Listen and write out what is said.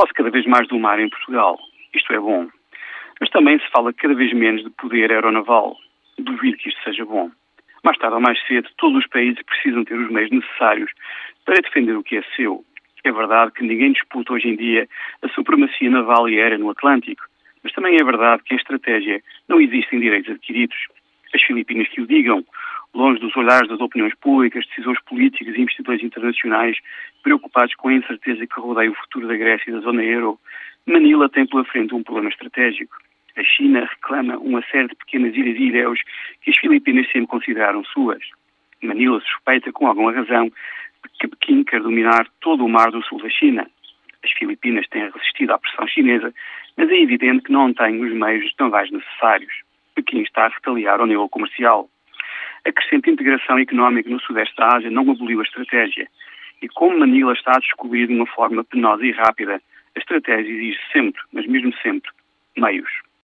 Fala-se cada vez mais do mar em Portugal. Isto é bom. Mas também se fala cada vez menos de poder aeronaval. Duvido que isto seja bom. Mais tarde ou mais cedo, todos os países precisam ter os meios necessários para defender o que é seu. É verdade que ninguém disputa hoje em dia a supremacia naval e aérea no Atlântico, mas também é verdade que em estratégia não existem direitos adquiridos. As Filipinas que o digam, longe dos olhares das opiniões públicas, decisões políticas e investidores internacionais preocupados com a incerteza que rodeia o futuro da Grécia e da zona euro, Manila tem pela frente um problema estratégico. A China reclama uma série de pequenas ilhas e ilhéus que as Filipinas sempre consideraram suas. Manila suspeita, com alguma razão, que Pequim quer dominar todo o mar do sul da China. As Filipinas têm resistido à pressão chinesa, mas é evidente que não têm os meios navais necessários. Pequim está a retaliar ao nível comercial. A crescente integração económica no Sudeste da Ásia não aboliu a estratégia. E como Manila está a descobrir de uma forma penosa e rápida, a estratégia exige sempre, mas mesmo sempre, meios.